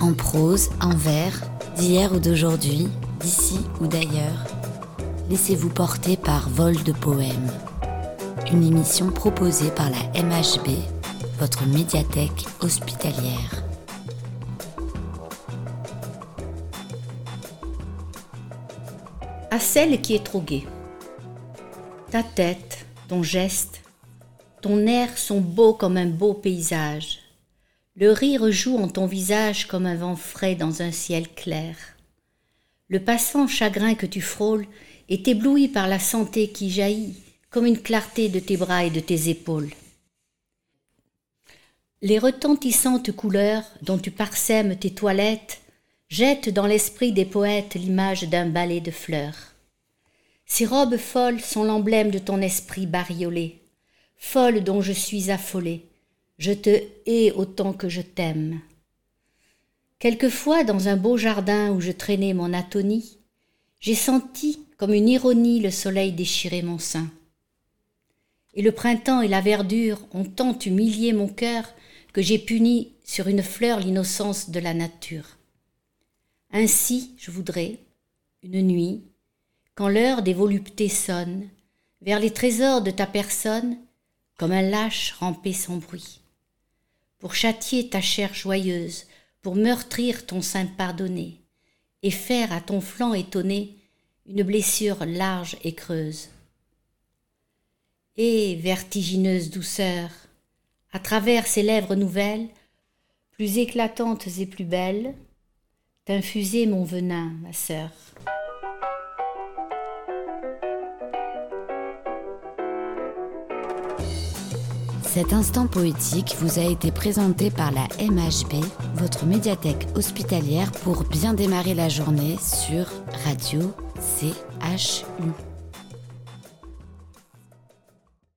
En prose, en vers, d'hier ou d'aujourd'hui, d'ici ou d'ailleurs, laissez-vous porter par Vol de Poèmes. Une émission proposée par la MHB, votre médiathèque hospitalière. À celle qui est trop gaie. Ta tête, ton geste, ton air sont beaux comme un beau paysage. Le rire joue en ton visage comme un vent frais dans un ciel clair. Le passant chagrin que tu frôles est ébloui par la santé qui jaillit comme une clarté de tes bras et de tes épaules. Les retentissantes couleurs dont tu parsèmes tes toilettes jettent dans l'esprit des poètes l'image d'un balai de fleurs. Ces robes folles sont l'emblème de ton esprit bariolé, folle dont je suis affolée, je te hais autant que je t'aime. Quelquefois, dans un beau jardin où je traînais mon atonie, j'ai senti comme une ironie le soleil déchirer mon sein. Et le printemps et la verdure ont tant humilié mon cœur que j'ai puni sur une fleur l'innocence de la nature. Ainsi, je voudrais, une nuit, quand l'heure des voluptés sonne, vers les trésors de ta personne, comme un lâche ramper sans bruit pour châtier ta chair joyeuse, pour meurtrir ton sein pardonné, et faire à ton flanc étonné une blessure large et creuse. Et, vertigineuse douceur, à travers ces lèvres nouvelles, plus éclatantes et plus belles, t'infuser mon venin, ma sœur. Cet instant poétique vous a été présenté par la MHB, votre médiathèque hospitalière pour bien démarrer la journée sur Radio CHU.